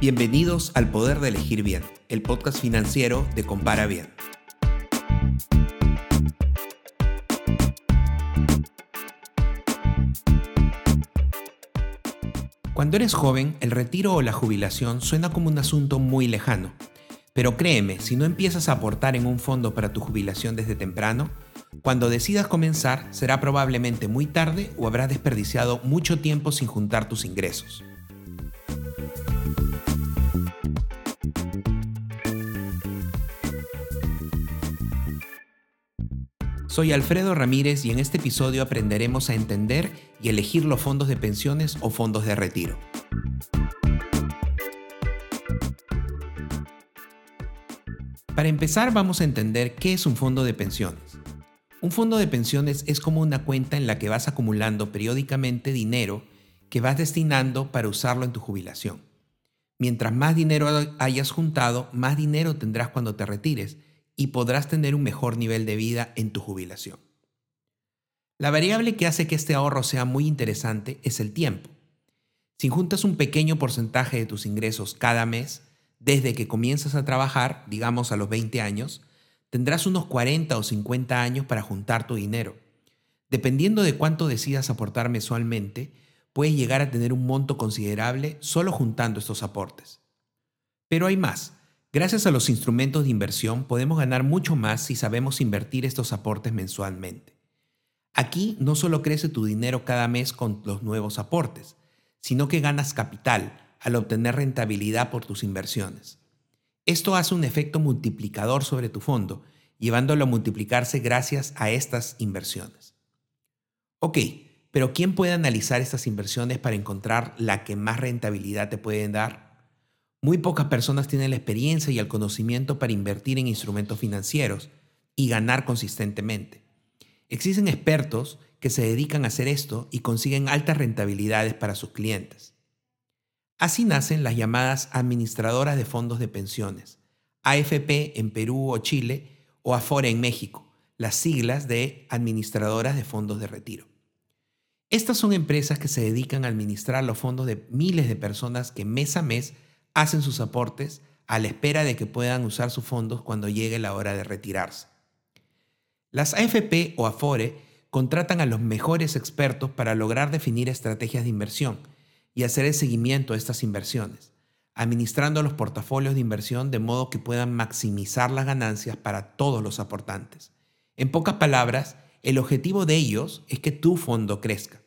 Bienvenidos al Poder de Elegir Bien, el podcast financiero de Compara Bien. Cuando eres joven, el retiro o la jubilación suena como un asunto muy lejano. Pero créeme, si no empiezas a aportar en un fondo para tu jubilación desde temprano, cuando decidas comenzar será probablemente muy tarde o habrás desperdiciado mucho tiempo sin juntar tus ingresos. Soy Alfredo Ramírez y en este episodio aprenderemos a entender y elegir los fondos de pensiones o fondos de retiro. Para empezar vamos a entender qué es un fondo de pensiones. Un fondo de pensiones es como una cuenta en la que vas acumulando periódicamente dinero que vas destinando para usarlo en tu jubilación. Mientras más dinero hayas juntado, más dinero tendrás cuando te retires y podrás tener un mejor nivel de vida en tu jubilación. La variable que hace que este ahorro sea muy interesante es el tiempo. Si juntas un pequeño porcentaje de tus ingresos cada mes, desde que comienzas a trabajar, digamos a los 20 años, tendrás unos 40 o 50 años para juntar tu dinero. Dependiendo de cuánto decidas aportar mensualmente, puedes llegar a tener un monto considerable solo juntando estos aportes. Pero hay más. Gracias a los instrumentos de inversión podemos ganar mucho más si sabemos invertir estos aportes mensualmente. Aquí no solo crece tu dinero cada mes con los nuevos aportes, sino que ganas capital al obtener rentabilidad por tus inversiones. Esto hace un efecto multiplicador sobre tu fondo, llevándolo a multiplicarse gracias a estas inversiones. Ok, pero ¿quién puede analizar estas inversiones para encontrar la que más rentabilidad te pueden dar? Muy pocas personas tienen la experiencia y el conocimiento para invertir en instrumentos financieros y ganar consistentemente. Existen expertos que se dedican a hacer esto y consiguen altas rentabilidades para sus clientes. Así nacen las llamadas administradoras de fondos de pensiones, AFP en Perú o Chile o Afore en México, las siglas de administradoras de fondos de retiro. Estas son empresas que se dedican a administrar los fondos de miles de personas que mes a mes hacen sus aportes a la espera de que puedan usar sus fondos cuando llegue la hora de retirarse. Las AFP o Afore contratan a los mejores expertos para lograr definir estrategias de inversión y hacer el seguimiento de estas inversiones, administrando los portafolios de inversión de modo que puedan maximizar las ganancias para todos los aportantes. En pocas palabras, el objetivo de ellos es que tu fondo crezca.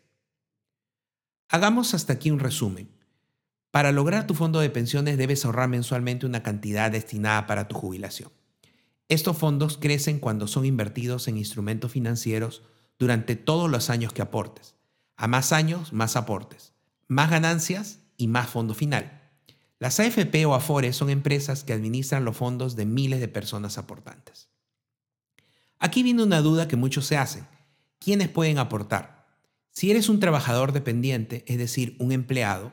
Hagamos hasta aquí un resumen. Para lograr tu fondo de pensiones debes ahorrar mensualmente una cantidad destinada para tu jubilación. Estos fondos crecen cuando son invertidos en instrumentos financieros durante todos los años que aportes. A más años, más aportes. Más ganancias y más fondo final. Las AFP o AFORE son empresas que administran los fondos de miles de personas aportantes. Aquí viene una duda que muchos se hacen. ¿Quiénes pueden aportar? Si eres un trabajador dependiente, es decir, un empleado,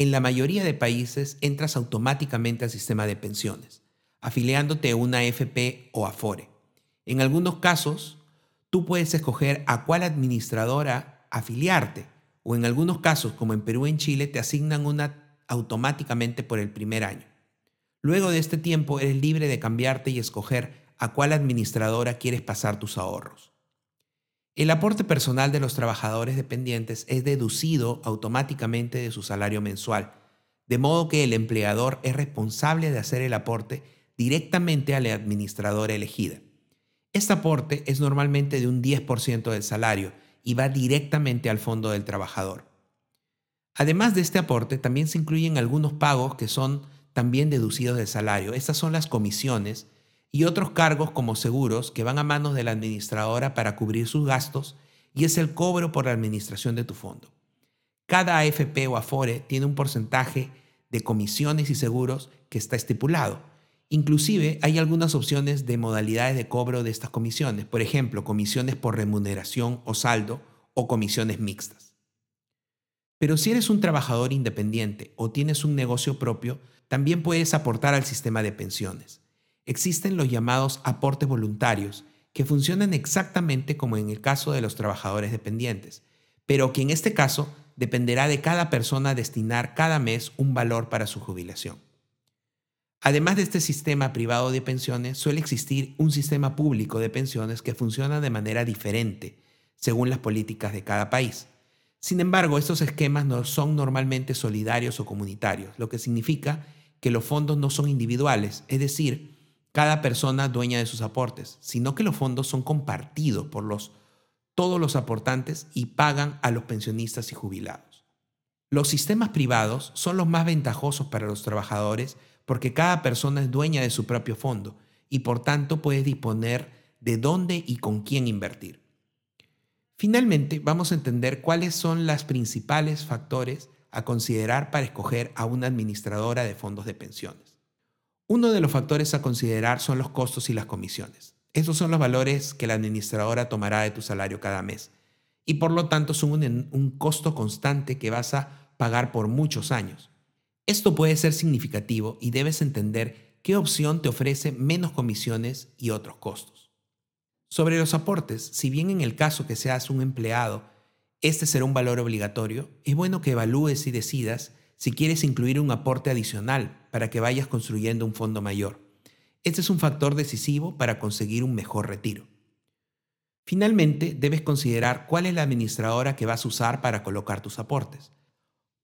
en la mayoría de países entras automáticamente al sistema de pensiones, afiliándote a una AFP o Afore. En algunos casos, tú puedes escoger a cuál administradora afiliarte, o en algunos casos, como en Perú y en Chile, te asignan una automáticamente por el primer año. Luego de este tiempo, eres libre de cambiarte y escoger a cuál administradora quieres pasar tus ahorros. El aporte personal de los trabajadores dependientes es deducido automáticamente de su salario mensual, de modo que el empleador es responsable de hacer el aporte directamente a la administradora elegida. Este aporte es normalmente de un 10% del salario y va directamente al fondo del trabajador. Además de este aporte, también se incluyen algunos pagos que son también deducidos del salario. Estas son las comisiones y otros cargos como seguros que van a manos de la administradora para cubrir sus gastos y es el cobro por la administración de tu fondo. Cada AFP o Afore tiene un porcentaje de comisiones y seguros que está estipulado. Inclusive hay algunas opciones de modalidades de cobro de estas comisiones, por ejemplo, comisiones por remuneración o saldo o comisiones mixtas. Pero si eres un trabajador independiente o tienes un negocio propio, también puedes aportar al sistema de pensiones existen los llamados aportes voluntarios, que funcionan exactamente como en el caso de los trabajadores dependientes, pero que en este caso dependerá de cada persona destinar cada mes un valor para su jubilación. Además de este sistema privado de pensiones, suele existir un sistema público de pensiones que funciona de manera diferente según las políticas de cada país. Sin embargo, estos esquemas no son normalmente solidarios o comunitarios, lo que significa que los fondos no son individuales, es decir, cada persona dueña de sus aportes, sino que los fondos son compartidos por los, todos los aportantes y pagan a los pensionistas y jubilados. Los sistemas privados son los más ventajosos para los trabajadores porque cada persona es dueña de su propio fondo y por tanto puede disponer de dónde y con quién invertir. Finalmente, vamos a entender cuáles son los principales factores a considerar para escoger a una administradora de fondos de pensiones. Uno de los factores a considerar son los costos y las comisiones. Estos son los valores que la administradora tomará de tu salario cada mes y por lo tanto son un, costo constante que vas a pagar por muchos años. Esto puede ser significativo y debes entender qué opción te ofrece menos comisiones y otros costos. Sobre los aportes, si bien en el caso que seas un empleado, este será un valor obligatorio, es bueno que evalúes y decidas si quieres incluir un aporte adicional para que vayas construyendo un fondo mayor. Este es un factor decisivo para conseguir un mejor retiro. Finalmente, debes considerar cuál es la administradora que vas a usar para colocar tus aportes.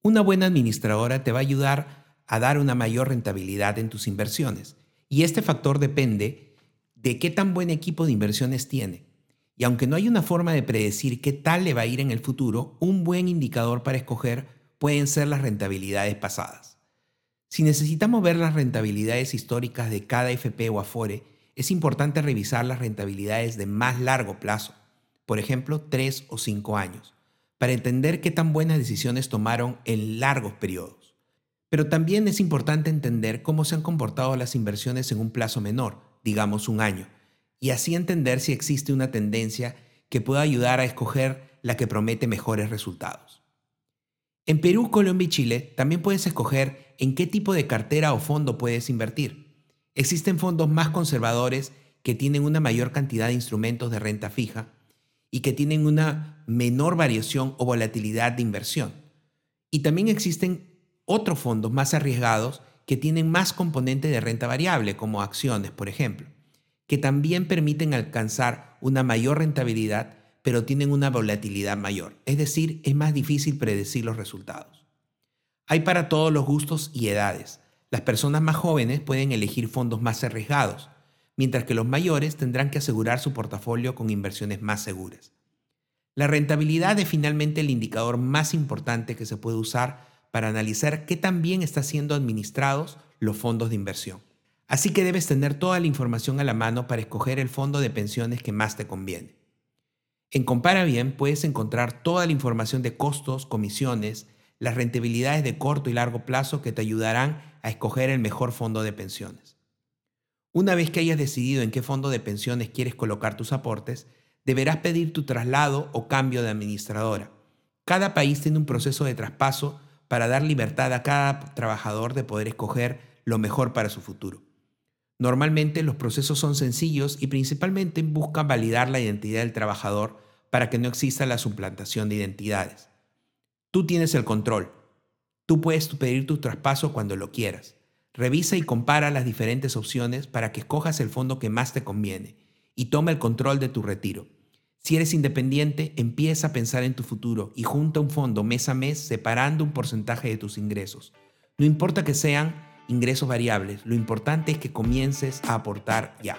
Una buena administradora te va a ayudar a dar una mayor rentabilidad en tus inversiones, y este factor depende de qué tan buen equipo de inversiones tiene. Y aunque no hay una forma de predecir qué tal le va a ir en el futuro, un buen indicador para escoger pueden ser las rentabilidades pasadas. Si necesitamos ver las rentabilidades históricas de cada FP o Afore, es importante revisar las rentabilidades de más largo plazo, por ejemplo, 3 o 5 años, para entender qué tan buenas decisiones tomaron en largos periodos. Pero también es importante entender cómo se han comportado las inversiones en un plazo menor, digamos un año, y así entender si existe una tendencia que pueda ayudar a escoger la que promete mejores resultados. En Perú, Colombia y Chile también puedes escoger en qué tipo de cartera o fondo puedes invertir. Existen fondos más conservadores que tienen una mayor cantidad de instrumentos de renta fija y que tienen una menor variación o volatilidad de inversión. Y también existen otros fondos más arriesgados que tienen más componente de renta variable, como acciones, por ejemplo, que también permiten alcanzar una mayor rentabilidad, pero tienen una volatilidad mayor, es decir, es más difícil predecir los resultados. Hay para todos los gustos y edades. Las personas más jóvenes pueden elegir fondos más arriesgados, mientras que los mayores tendrán que asegurar su portafolio con inversiones más seguras. La rentabilidad es finalmente el indicador más importante que se puede usar para analizar qué tan bien están siendo administrados los fondos de inversión. Así que debes tener toda la información a la mano para escoger el fondo de pensiones que más te conviene. En Compara Bien puedes encontrar toda la información de costos, comisiones, las rentabilidades de corto y largo plazo que te ayudarán a escoger el mejor fondo de pensiones. Una vez que hayas decidido en qué fondo de pensiones quieres colocar tus aportes, deberás pedir tu traslado o cambio de administradora. Cada país tiene un proceso de traspaso para dar libertad a cada trabajador de poder escoger lo mejor para su futuro. Normalmente los procesos son sencillos y principalmente buscan validar la identidad del trabajador para que no exista la suplantación de identidades. Tú tienes el control. Tú puedes pedir tu traspaso cuando lo quieras. Revisa y compara las diferentes opciones para que escojas el fondo que más te conviene y toma el control de tu retiro. Si eres independiente, empieza a pensar en tu futuro y junta un fondo mes a mes separando un porcentaje de tus ingresos. No importa que sean ingresos variables, lo importante es que comiences a aportar ya.